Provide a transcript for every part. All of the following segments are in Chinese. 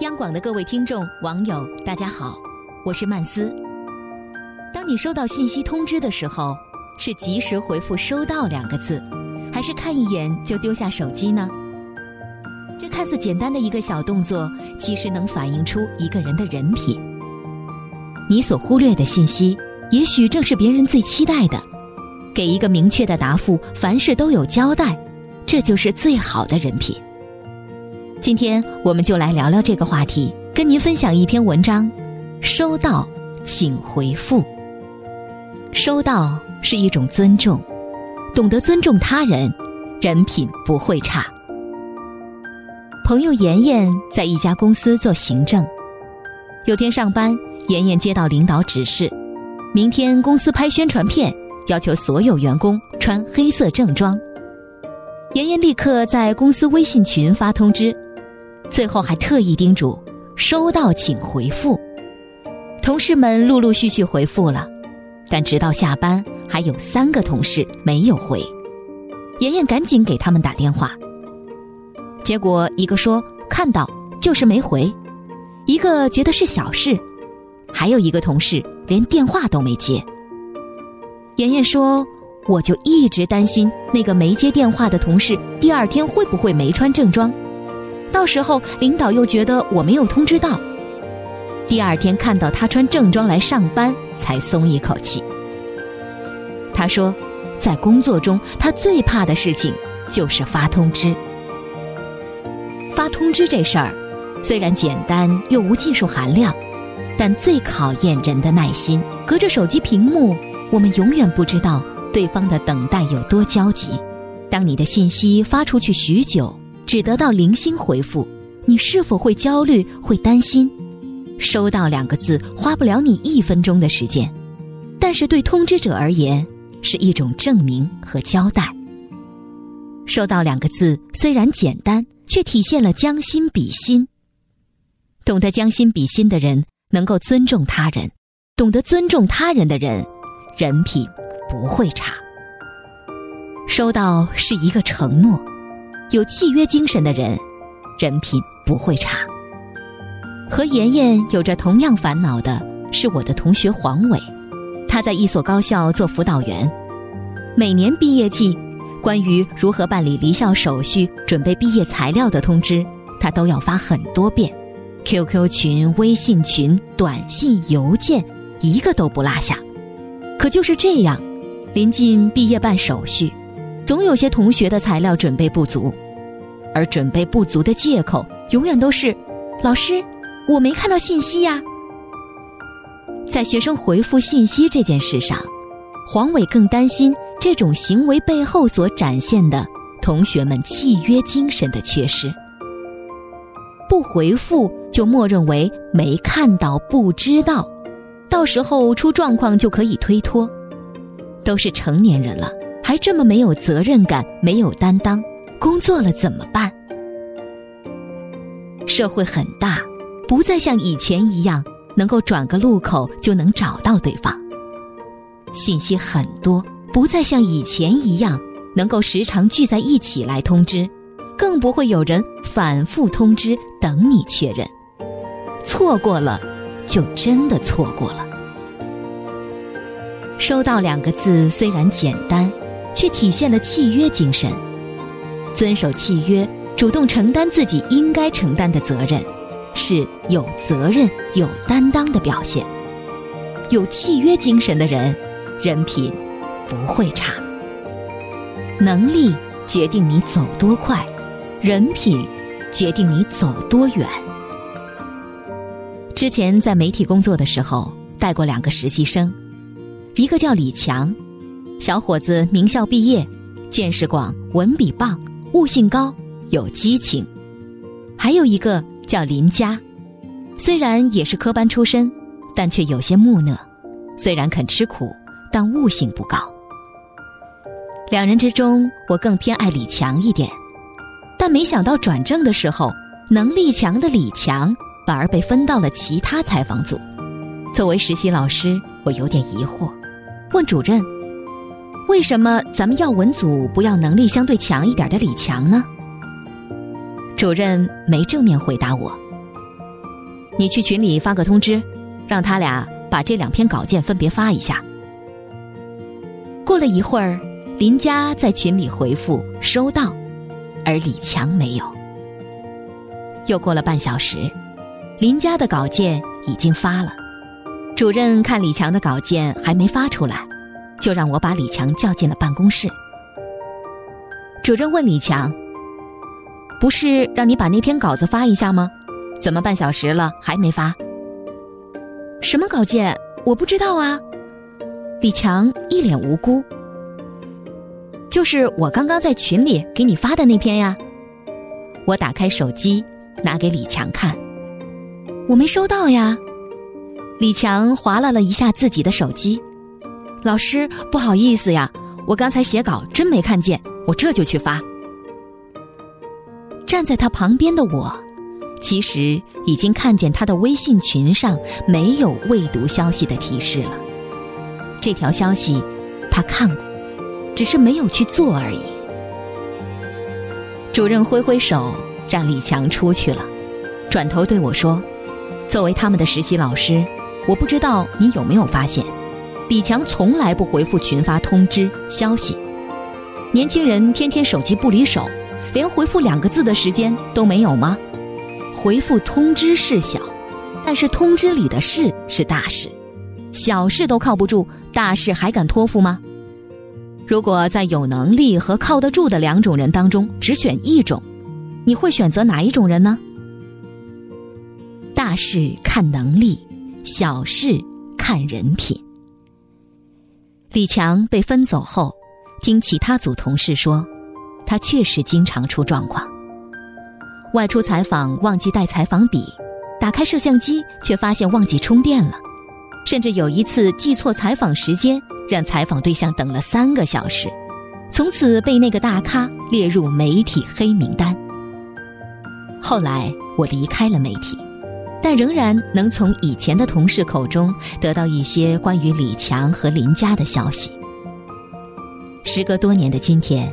央广的各位听众、网友，大家好，我是曼斯。当你收到信息通知的时候，是及时回复“收到”两个字，还是看一眼就丢下手机呢？这看似简单的一个小动作，其实能反映出一个人的人品。你所忽略的信息，也许正是别人最期待的。给一个明确的答复，凡事都有交代，这就是最好的人品。今天我们就来聊聊这个话题，跟您分享一篇文章。收到，请回复。收到是一种尊重，懂得尊重他人，人品不会差。朋友妍妍在一家公司做行政，有天上班，妍妍接到领导指示，明天公司拍宣传片，要求所有员工穿黑色正装。妍妍立刻在公司微信群发通知。最后还特意叮嘱：“收到请回复。”同事们陆陆续续回复了，但直到下班，还有三个同事没有回。妍妍赶紧给他们打电话，结果一个说看到，就是没回；一个觉得是小事，还有一个同事连电话都没接。妍妍说：“我就一直担心那个没接电话的同事第二天会不会没穿正装。”到时候领导又觉得我没有通知到，第二天看到他穿正装来上班，才松一口气。他说，在工作中他最怕的事情就是发通知。发通知这事儿，虽然简单又无技术含量，但最考验人的耐心。隔着手机屏幕，我们永远不知道对方的等待有多焦急。当你的信息发出去许久。只得到零星回复，你是否会焦虑、会担心？收到两个字花不了你一分钟的时间，但是对通知者而言是一种证明和交代。收到两个字虽然简单，却体现了将心比心。懂得将心比心的人，能够尊重他人；懂得尊重他人的人，人品不会差。收到是一个承诺。有契约精神的人，人品不会差。和妍妍有着同样烦恼的是我的同学黄伟，他在一所高校做辅导员。每年毕业季，关于如何办理离校手续、准备毕业材料的通知，他都要发很多遍。QQ 群、微信群、短信、邮件，一个都不落下。可就是这样，临近毕业办手续。总有些同学的材料准备不足，而准备不足的借口永远都是：“老师，我没看到信息呀。”在学生回复信息这件事上，黄伟更担心这种行为背后所展现的同学们契约精神的缺失。不回复就默认为没看到、不知道，到时候出状况就可以推脱。都是成年人了。还这么没有责任感、没有担当，工作了怎么办？社会很大，不再像以前一样能够转个路口就能找到对方；信息很多，不再像以前一样能够时常聚在一起来通知，更不会有人反复通知等你确认。错过了，就真的错过了。收到两个字虽然简单。却体现了契约精神，遵守契约，主动承担自己应该承担的责任，是有责任、有担当的表现。有契约精神的人，人品不会差。能力决定你走多快，人品决定你走多远。之前在媒体工作的时候，带过两个实习生，一个叫李强。小伙子名校毕业，见识广，文笔棒，悟性高，有激情。还有一个叫林佳，虽然也是科班出身，但却有些木讷。虽然肯吃苦，但悟性不高。两人之中，我更偏爱李强一点。但没想到转正的时候，能力强的李强反而被分到了其他采访组。作为实习老师，我有点疑惑，问主任。为什么咱们要文组不要能力相对强一点的李强呢？主任没正面回答我，你去群里发个通知，让他俩把这两篇稿件分别发一下。”过了一会儿，林佳在群里回复“收到”，而李强没有。又过了半小时，林佳的稿件已经发了，主任看李强的稿件还没发出来，就让我把李强叫进了办公室。主任问李强：“不是让你把那篇稿子发一下吗？怎么半小时了还没发？”“什么稿件？我不知道啊。”李强一脸无辜。“就是我刚刚在群里给你发的那篇呀。”我打开手机，拿给李强看。“我没收到呀。”李强划拉了一下自己的手机。“老师，不好意思呀，我刚才写稿真没看见。”我这就去发。站在他旁边的我，其实已经看见他的微信群上没有未读消息的提示了。这条消息他看过，只是没有去做而已。主任挥挥手让李强出去了，转头对我说：“作为他们的实习老师，我不知道你有没有发现，李强从来不回复群发通知消息。”年轻人天天手机不离手，连回复两个字的时间都没有吗？回复通知事小，但是通知里的事是大事，小事都靠不住，大事还敢托付吗？如果在有能力和靠得住的两种人当中只选一种，你会选择哪一种人呢？大事看能力，小事看人品。李强被分走后。听其他组同事说，他确实经常出状况。外出采访忘记带采访笔，打开摄像机却发现忘记充电了，甚至有一次记错采访时间，让采访对象等了三个小时，从此被那个大咖列入媒体黑名单。后来我离开了媒体，但仍然能从以前的同事口中得到一些关于李强和林佳的消息。时隔多年的今天，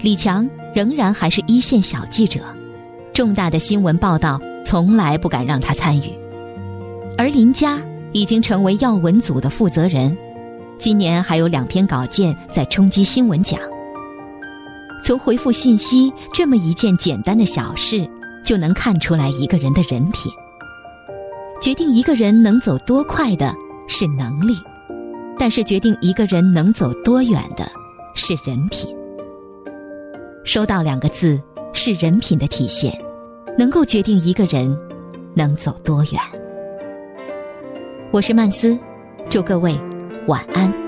李强仍然还是一线小记者，重大的新闻报道从来不敢让他参与。而林佳已经成为要闻组的负责人，今年还有两篇稿件在冲击新闻奖。从回复信息这么一件简单的小事，就能看出来一个人的人品。决定一个人能走多快的是能力，但是决定一个人能走多远的。是人品，收到两个字是人品的体现，能够决定一个人能走多远。我是曼斯，祝各位晚安。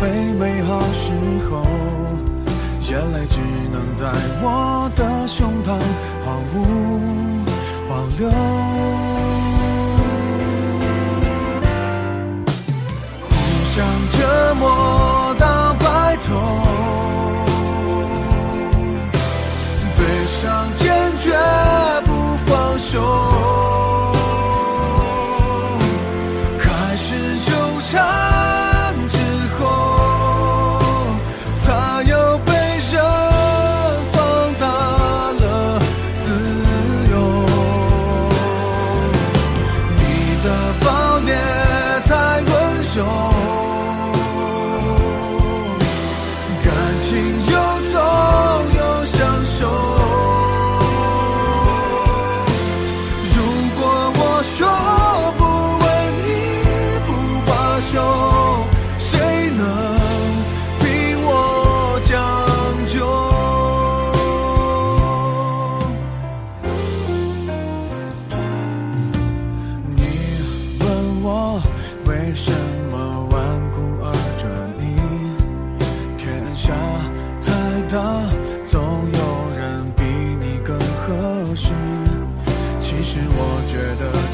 非美好时候，眼泪只能在我的胸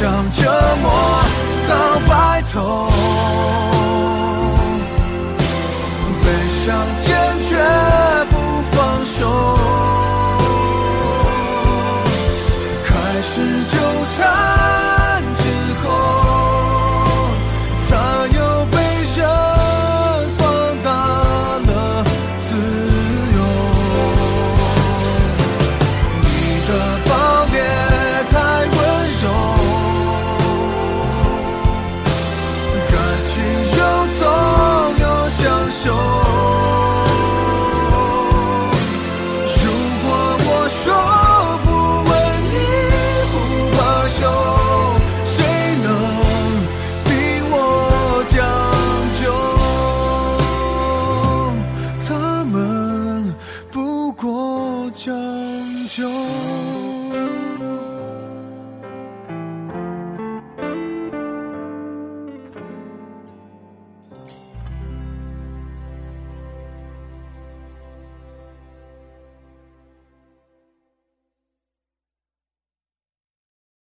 互相折磨到白头，悲伤坚决不放手。